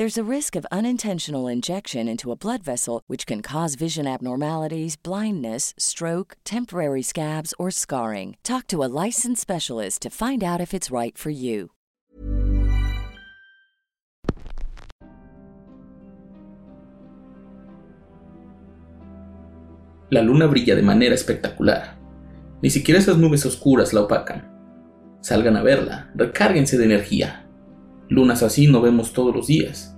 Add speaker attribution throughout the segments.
Speaker 1: There's a risk of unintentional injection into a blood vessel, which can cause vision abnormalities, blindness, stroke, temporary scabs, or scarring. Talk to a licensed specialist to find out if it's right for you.
Speaker 2: La luna brilla de manera espectacular. Ni siquiera esas nubes oscuras la opacan. Salgan a verla, recárguense de energía. Lunas así no vemos todos los días.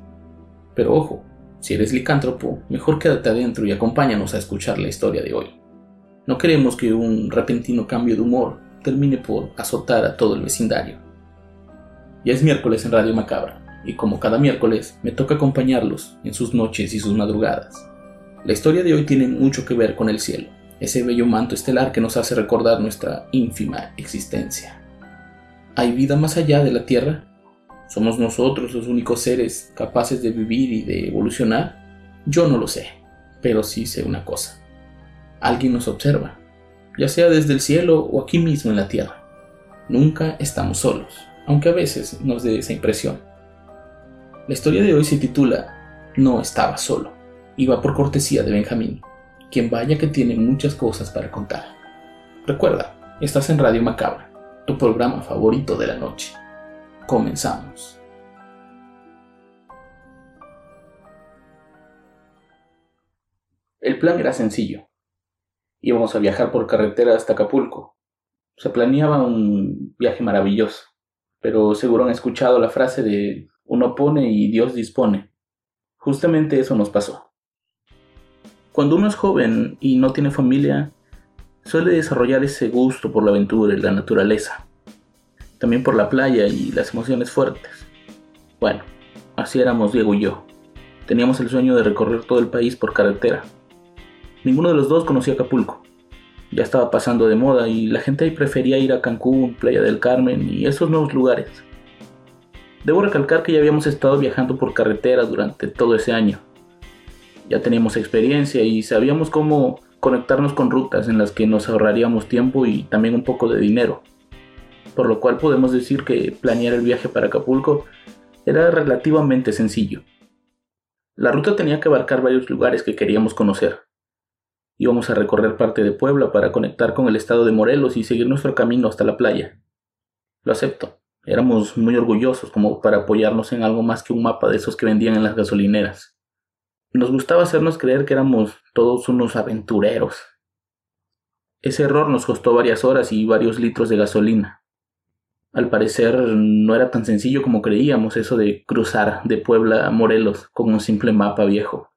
Speaker 2: Pero ojo, si eres licántropo, mejor quédate adentro y acompáñanos a escuchar la historia de hoy. No queremos que un repentino cambio de humor termine por azotar a todo el vecindario. Ya es miércoles en Radio Macabra, y como cada miércoles, me toca acompañarlos en sus noches y sus madrugadas. La historia de hoy tiene mucho que ver con el cielo, ese bello manto estelar que nos hace recordar nuestra ínfima existencia. ¿Hay vida más allá de la Tierra? ¿Somos nosotros los únicos seres capaces de vivir y de evolucionar? Yo no lo sé, pero sí sé una cosa. Alguien nos observa, ya sea desde el cielo o aquí mismo en la Tierra. Nunca estamos solos, aunque a veces nos dé esa impresión. La historia de hoy se titula No estaba solo y va por cortesía de Benjamín, quien vaya que tiene muchas cosas para contar. Recuerda, estás en Radio Macabra, tu programa favorito de la noche. Comenzamos. El plan era sencillo. Íbamos a viajar por carretera hasta Acapulco. Se planeaba un viaje maravilloso, pero seguro han escuchado la frase de uno pone y Dios dispone. Justamente eso nos pasó. Cuando uno es joven y no tiene familia, suele desarrollar ese gusto por la aventura y la naturaleza, también por la playa y las emociones fuertes. Bueno, así éramos Diego y yo. Teníamos el sueño de recorrer todo el país por carretera. Ninguno de los dos conocía Acapulco. Ya estaba pasando de moda y la gente ahí prefería ir a Cancún, Playa del Carmen y esos nuevos lugares. Debo recalcar que ya habíamos estado viajando por carretera durante todo ese año ya teníamos experiencia y sabíamos cómo conectarnos con rutas en las que nos ahorraríamos tiempo y también un poco de dinero. Por lo cual podemos decir que planear el viaje para Acapulco era relativamente sencillo. La ruta tenía que abarcar varios lugares que queríamos conocer. Íbamos a recorrer parte de Puebla para conectar con el estado de Morelos y seguir nuestro camino hasta la playa. Lo acepto. Éramos muy orgullosos como para apoyarnos en algo más que un mapa de esos que vendían en las gasolineras. Nos gustaba hacernos creer que éramos todos unos aventureros. Ese error nos costó varias horas y varios litros de gasolina. Al parecer no era tan sencillo como creíamos eso de cruzar de Puebla a Morelos con un simple mapa viejo.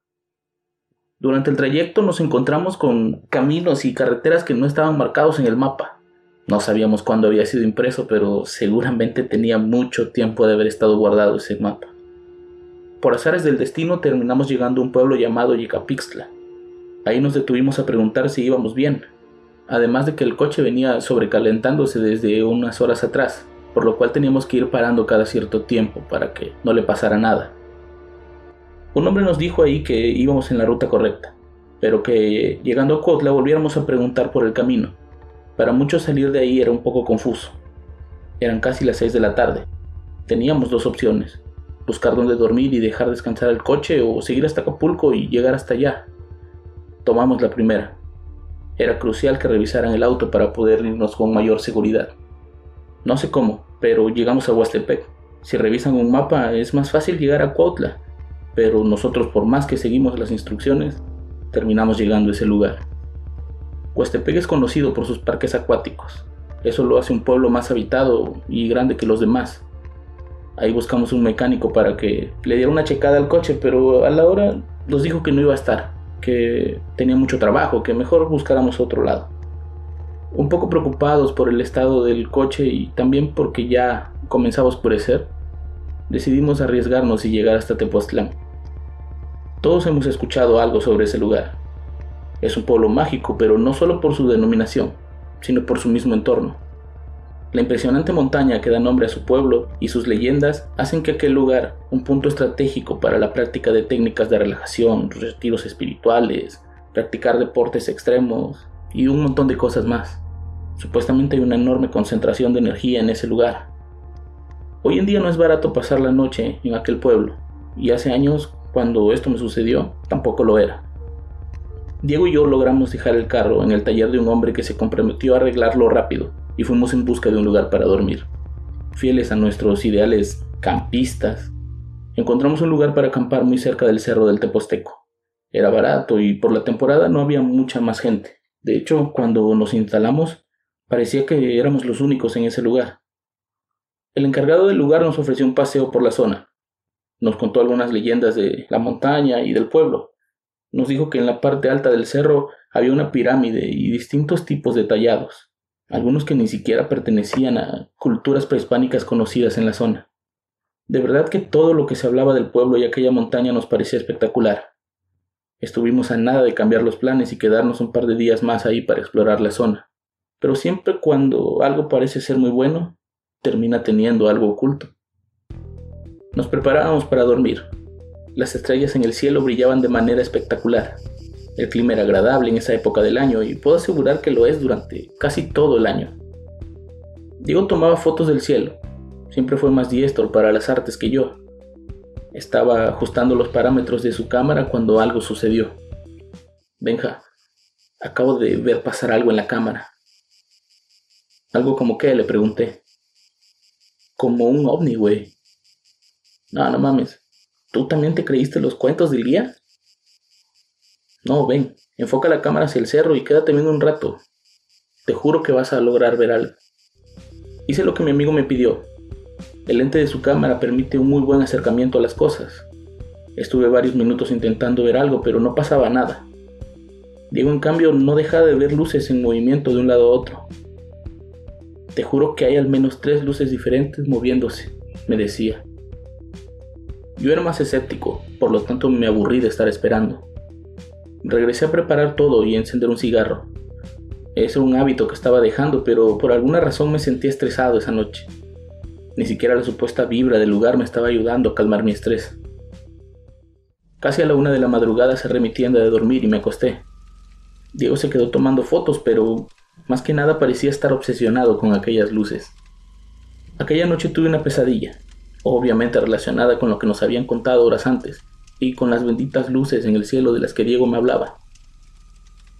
Speaker 2: Durante el trayecto nos encontramos con caminos y carreteras que no estaban marcados en el mapa. No sabíamos cuándo había sido impreso, pero seguramente tenía mucho tiempo de haber estado guardado ese mapa. Por azares del destino terminamos llegando a un pueblo llamado Yecapixtla. Ahí nos detuvimos a preguntar si íbamos bien, además de que el coche venía sobrecalentándose desde unas horas atrás, por lo cual teníamos que ir parando cada cierto tiempo para que no le pasara nada. Un hombre nos dijo ahí que íbamos en la ruta correcta, pero que llegando a Cotla volviéramos a preguntar por el camino. Para muchos salir de ahí era un poco confuso. Eran casi las 6 de la tarde. Teníamos dos opciones, buscar dónde dormir y dejar descansar el coche o seguir hasta Acapulco y llegar hasta allá. Tomamos la primera. Era crucial que revisaran el auto para poder irnos con mayor seguridad. No sé cómo, pero llegamos a Huastepec. Si revisan un mapa es más fácil llegar a Cuautla, pero nosotros por más que seguimos las instrucciones, terminamos llegando a ese lugar. Huastepec es conocido por sus parques acuáticos. Eso lo hace un pueblo más habitado y grande que los demás. Ahí buscamos un mecánico para que le diera una checada al coche, pero a la hora nos dijo que no iba a estar, que tenía mucho trabajo, que mejor buscáramos otro lado. Un poco preocupados por el estado del coche y también porque ya comenzaba a oscurecer, decidimos arriesgarnos y llegar hasta Tepoztlán. Todos hemos escuchado algo sobre ese lugar. Es un pueblo mágico, pero no solo por su denominación, sino por su mismo entorno. La impresionante montaña que da nombre a su pueblo y sus leyendas hacen que aquel lugar, un punto estratégico para la práctica de técnicas de relajación, retiros espirituales, practicar deportes extremos y un montón de cosas más. Supuestamente hay una enorme concentración de energía en ese lugar. Hoy en día no es barato pasar la noche en aquel pueblo, y hace años, cuando esto me sucedió, tampoco lo era. Diego y yo logramos dejar el carro en el taller de un hombre que se comprometió a arreglarlo rápido y fuimos en busca de un lugar para dormir. Fieles a nuestros ideales campistas, encontramos un lugar para acampar muy cerca del cerro del Teposteco. Era barato y por la temporada no había mucha más gente. De hecho, cuando nos instalamos, parecía que éramos los únicos en ese lugar. El encargado del lugar nos ofreció un paseo por la zona. Nos contó algunas leyendas de la montaña y del pueblo, nos dijo que en la parte alta del cerro había una pirámide y distintos tipos de tallados, algunos que ni siquiera pertenecían a culturas prehispánicas conocidas en la zona. De verdad que todo lo que se hablaba del pueblo y aquella montaña nos parecía espectacular. Estuvimos a nada de cambiar los planes y quedarnos un par de días más ahí para explorar la zona. Pero siempre cuando algo parece ser muy bueno, termina teniendo algo oculto. Nos preparábamos para dormir, las estrellas en el cielo brillaban de manera espectacular. El clima era agradable en esa época del año y puedo asegurar que lo es durante casi todo el año. Diego tomaba fotos del cielo. Siempre fue más diestro para las artes que yo. Estaba ajustando los parámetros de su cámara cuando algo sucedió. Benja, acabo de ver pasar algo en la cámara. ¿Algo como qué? Le pregunté. Como un ovni, güey. No, no mames. ¿Tú también te creíste los cuentos del día? No, ven, enfoca la cámara hacia el cerro y quédate viendo un rato. Te juro que vas a lograr ver algo. Hice lo que mi amigo me pidió. El lente de su cámara permite un muy buen acercamiento a las cosas. Estuve varios minutos intentando ver algo, pero no pasaba nada. Diego, en cambio, no dejaba de ver luces en movimiento de un lado a otro. Te juro que hay al menos tres luces diferentes moviéndose, me decía. Yo era más escéptico, por lo tanto me aburrí de estar esperando. Regresé a preparar todo y encender un cigarro. Ese era un hábito que estaba dejando, pero por alguna razón me sentí estresado esa noche. Ni siquiera la supuesta vibra del lugar me estaba ayudando a calmar mi estrés. Casi a la una de la madrugada cerré mi tienda de dormir y me acosté. Diego se quedó tomando fotos, pero más que nada parecía estar obsesionado con aquellas luces. Aquella noche tuve una pesadilla obviamente relacionada con lo que nos habían contado horas antes, y con las benditas luces en el cielo de las que Diego me hablaba.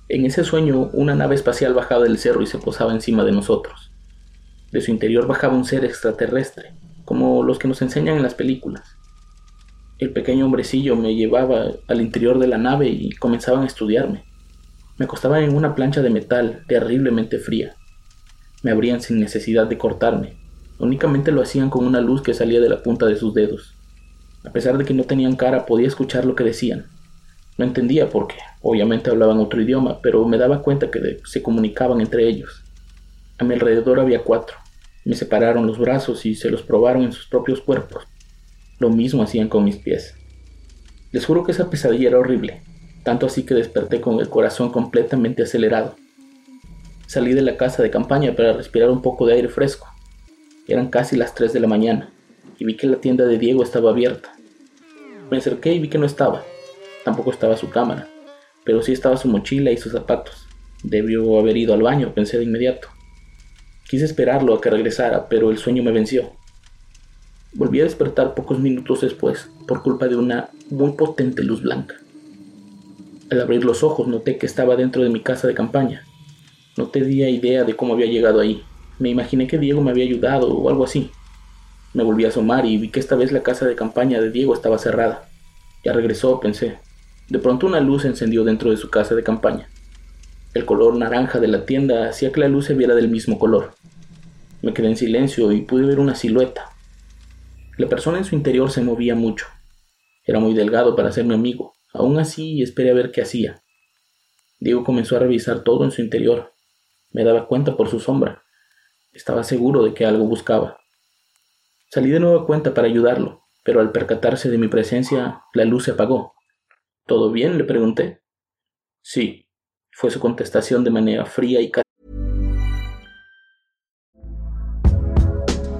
Speaker 2: En ese sueño, una nave espacial bajaba del cerro y se posaba encima de nosotros. De su interior bajaba un ser extraterrestre, como los que nos enseñan en las películas. El pequeño hombrecillo me llevaba al interior de la nave y comenzaban a estudiarme. Me acostaban en una plancha de metal terriblemente fría. Me abrían sin necesidad de cortarme, Únicamente lo hacían con una luz que salía de la punta de sus dedos. A pesar de que no tenían cara, podía escuchar lo que decían. No entendía por qué, obviamente hablaban otro idioma, pero me daba cuenta que se comunicaban entre ellos. A mi alrededor había cuatro. Me separaron los brazos y se los probaron en sus propios cuerpos. Lo mismo hacían con mis pies. Les juro que esa pesadilla era horrible, tanto así que desperté con el corazón completamente acelerado. Salí de la casa de campaña para respirar un poco de aire fresco. Eran casi las 3 de la mañana y vi que la tienda de Diego estaba abierta. Me acerqué y vi que no estaba. Tampoco estaba su cámara, pero sí estaba su mochila y sus zapatos. Debió haber ido al baño, pensé de inmediato. Quise esperarlo a que regresara, pero el sueño me venció. Volví a despertar pocos minutos después por culpa de una muy potente luz blanca. Al abrir los ojos noté que estaba dentro de mi casa de campaña. No tenía idea de cómo había llegado ahí, me imaginé que Diego me había ayudado o algo así. Me volví a asomar y vi que esta vez la casa de campaña de Diego estaba cerrada. Ya regresó, pensé. De pronto una luz se encendió dentro de su casa de campaña. El color naranja de la tienda hacía que la luz se viera del mismo color. Me quedé en silencio y pude ver una silueta. La persona en su interior se movía mucho. Era muy delgado para ser mi amigo. Aún así esperé a ver qué hacía. Diego comenzó a revisar todo en su interior. Me daba cuenta por su sombra. Estaba seguro de que algo buscaba. Salí de nuevo a cuenta para ayudarlo, pero al percatarse de mi presencia, la luz se apagó. ¿Todo bien? le pregunté. Sí, fue su contestación de manera fría y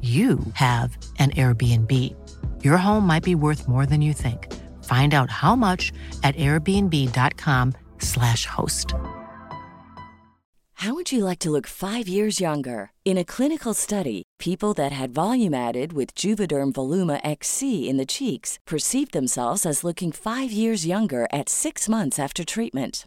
Speaker 3: you have an Airbnb. Your home might be worth more than you think. Find out how much at airbnb.com/slash host.
Speaker 1: How would you like to look five years younger? In a clinical study, people that had volume added with Juvederm Voluma XC in the cheeks perceived themselves as looking five years younger at six months after treatment.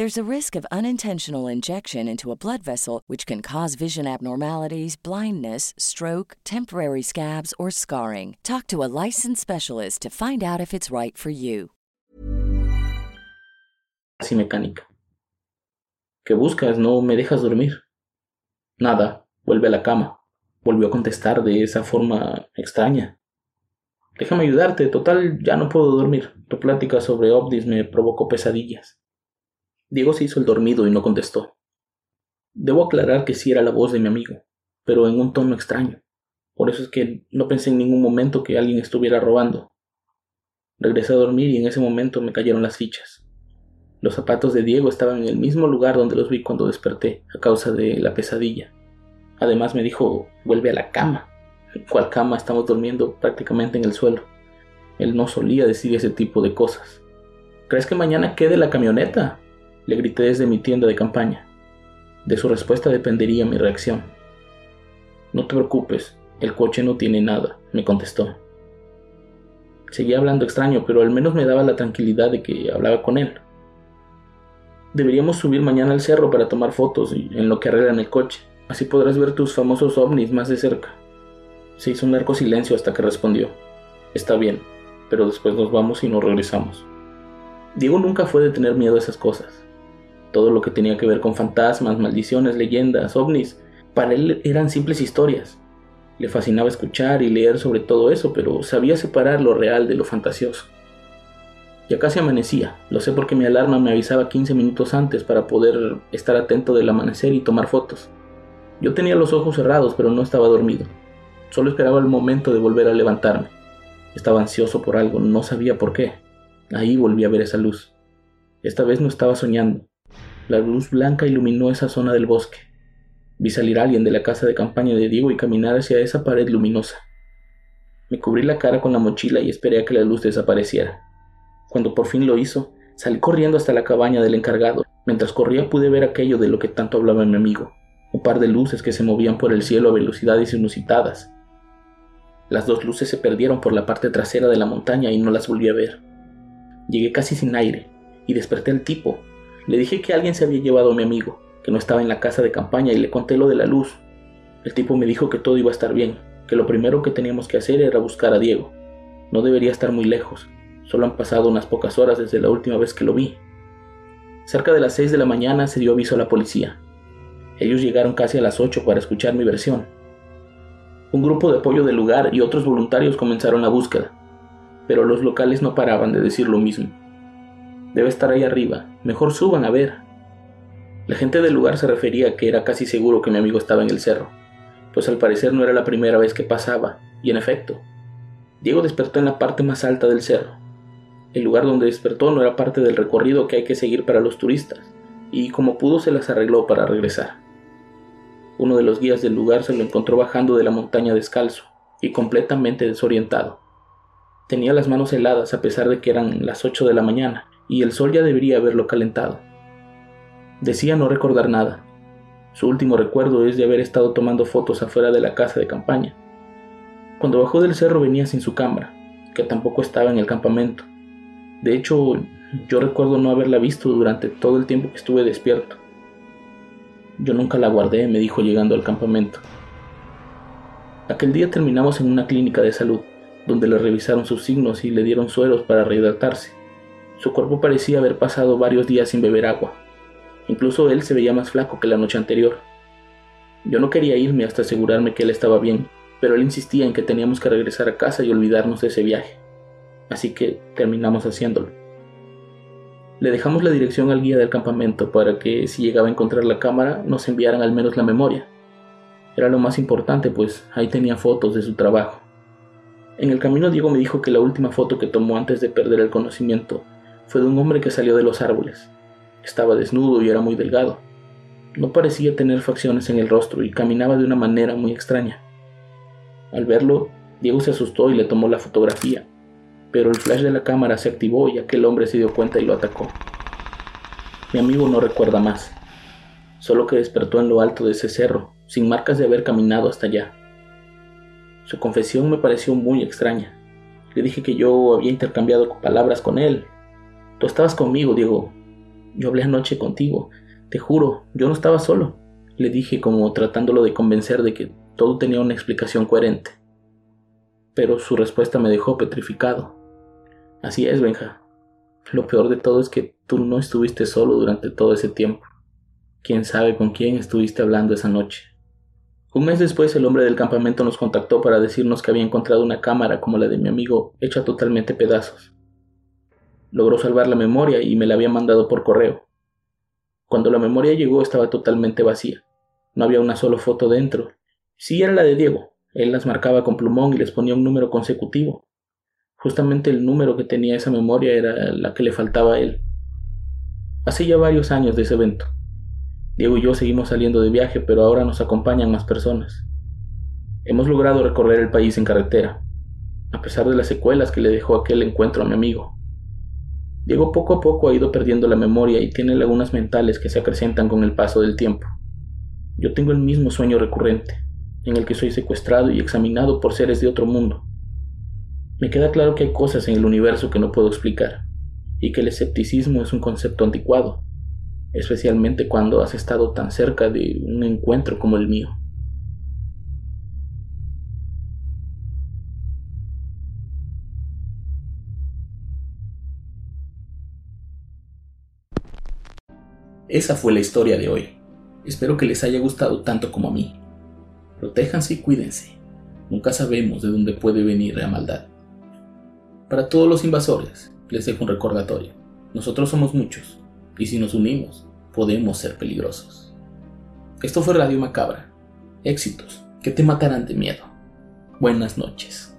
Speaker 1: There's a risk of unintentional injection into a blood vessel, which can cause vision abnormalities, blindness, stroke, temporary scabs, or scarring. Talk to a licensed specialist to find out if it's right for you.
Speaker 2: Así mecánica. ¿Qué buscas? No me dejas dormir. Nada, vuelve a la cama. Volvió a contestar de esa forma extraña. Déjame ayudarte, total, ya no puedo dormir. Tu plática sobre ovnis me provocó pesadillas. Diego se hizo el dormido y no contestó. Debo aclarar que sí era la voz de mi amigo, pero en un tono extraño. Por eso es que no pensé en ningún momento que alguien estuviera robando. Regresé a dormir y en ese momento me cayeron las fichas. Los zapatos de Diego estaban en el mismo lugar donde los vi cuando desperté, a causa de la pesadilla. Además me dijo, vuelve a la cama. ¿Cuál cama? Estamos durmiendo prácticamente en el suelo. Él no solía decir ese tipo de cosas. ¿Crees que mañana quede la camioneta? Le grité desde mi tienda de campaña. De su respuesta dependería mi reacción. No te preocupes, el coche no tiene nada, me contestó. Seguía hablando extraño, pero al menos me daba la tranquilidad de que hablaba con él. Deberíamos subir mañana al cerro para tomar fotos en lo que arreglan el coche. Así podrás ver tus famosos ovnis más de cerca. Se hizo un largo silencio hasta que respondió. Está bien, pero después nos vamos y nos regresamos. Diego nunca fue de tener miedo a esas cosas. Todo lo que tenía que ver con fantasmas, maldiciones, leyendas, ovnis, para él eran simples historias. Le fascinaba escuchar y leer sobre todo eso, pero sabía separar lo real de lo fantasioso. Ya casi amanecía, lo sé porque mi alarma me avisaba 15 minutos antes para poder estar atento del amanecer y tomar fotos. Yo tenía los ojos cerrados, pero no estaba dormido. Solo esperaba el momento de volver a levantarme. Estaba ansioso por algo, no sabía por qué. Ahí volví a ver esa luz. Esta vez no estaba soñando. La luz blanca iluminó esa zona del bosque. Vi salir a alguien de la casa de campaña de Diego y caminar hacia esa pared luminosa. Me cubrí la cara con la mochila y esperé a que la luz desapareciera. Cuando por fin lo hizo, salí corriendo hasta la cabaña del encargado. Mientras corría pude ver aquello de lo que tanto hablaba mi amigo, un par de luces que se movían por el cielo a velocidades inusitadas. Las dos luces se perdieron por la parte trasera de la montaña y no las volví a ver. Llegué casi sin aire y desperté al tipo, le dije que alguien se había llevado a mi amigo, que no estaba en la casa de campaña y le conté lo de la luz. El tipo me dijo que todo iba a estar bien, que lo primero que teníamos que hacer era buscar a Diego. No debería estar muy lejos, solo han pasado unas pocas horas desde la última vez que lo vi. Cerca de las 6 de la mañana se dio aviso a la policía. Ellos llegaron casi a las 8 para escuchar mi versión. Un grupo de apoyo del lugar y otros voluntarios comenzaron la búsqueda, pero los locales no paraban de decir lo mismo. Debe estar ahí arriba. Mejor suban a ver. La gente del lugar se refería a que era casi seguro que mi amigo estaba en el cerro, pues al parecer no era la primera vez que pasaba, y en efecto, Diego despertó en la parte más alta del cerro. El lugar donde despertó no era parte del recorrido que hay que seguir para los turistas, y como pudo se las arregló para regresar. Uno de los guías del lugar se lo encontró bajando de la montaña descalzo y completamente desorientado. Tenía las manos heladas a pesar de que eran las 8 de la mañana y el sol ya debería haberlo calentado. Decía no recordar nada. Su último recuerdo es de haber estado tomando fotos afuera de la casa de campaña. Cuando bajó del cerro venía sin su cámara, que tampoco estaba en el campamento. De hecho, yo recuerdo no haberla visto durante todo el tiempo que estuve despierto. Yo nunca la guardé, me dijo llegando al campamento. Aquel día terminamos en una clínica de salud, donde le revisaron sus signos y le dieron sueros para rehidratarse. Su cuerpo parecía haber pasado varios días sin beber agua, Incluso él se veía más flaco que la noche anterior. Yo no quería irme hasta asegurarme que él estaba bien, pero él insistía en que teníamos que regresar a casa y olvidarnos de ese viaje. Así que terminamos haciéndolo. Le dejamos la dirección al guía del campamento para que si llegaba a encontrar la cámara nos enviaran al menos la memoria. Era lo más importante, pues ahí tenía fotos de su trabajo. En el camino Diego me dijo que la última foto que tomó antes de perder el conocimiento fue de un hombre que salió de los árboles. Estaba desnudo y era muy delgado. No parecía tener facciones en el rostro y caminaba de una manera muy extraña. Al verlo, Diego se asustó y le tomó la fotografía, pero el flash de la cámara se activó y aquel hombre se dio cuenta y lo atacó. Mi amigo no recuerda más, solo que despertó en lo alto de ese cerro, sin marcas de haber caminado hasta allá. Su confesión me pareció muy extraña. Le dije que yo había intercambiado palabras con él. Tú estabas conmigo, Diego, yo hablé anoche contigo, te juro, yo no estaba solo. Le dije como tratándolo de convencer de que todo tenía una explicación coherente. Pero su respuesta me dejó petrificado. Así es, Benja. Lo peor de todo es que tú no estuviste solo durante todo ese tiempo. Quién sabe con quién estuviste hablando esa noche. Un mes después el hombre del campamento nos contactó para decirnos que había encontrado una cámara como la de mi amigo hecha totalmente pedazos. Logró salvar la memoria y me la había mandado por correo. Cuando la memoria llegó estaba totalmente vacía. No había una sola foto dentro. Sí era la de Diego. Él las marcaba con plumón y les ponía un número consecutivo. Justamente el número que tenía esa memoria era la que le faltaba a él. Hace ya varios años de ese evento. Diego y yo seguimos saliendo de viaje, pero ahora nos acompañan más personas. Hemos logrado recorrer el país en carretera, a pesar de las secuelas que le dejó aquel encuentro a mi amigo. Diego poco a poco ha ido perdiendo la memoria y tiene lagunas mentales que se acrecentan con el paso del tiempo. Yo tengo el mismo sueño recurrente, en el que soy secuestrado y examinado por seres de otro mundo. Me queda claro que hay cosas en el universo que no puedo explicar, y que el escepticismo es un concepto anticuado, especialmente cuando has estado tan cerca de un encuentro como el mío. Esa fue la historia de hoy. Espero que les haya gustado tanto como a mí. Protéjanse y cuídense. Nunca sabemos de dónde puede venir la maldad. Para todos los invasores, les dejo un recordatorio. Nosotros somos muchos, y si nos unimos, podemos ser peligrosos. Esto fue Radio Macabra. Éxitos que te matarán de miedo. Buenas noches.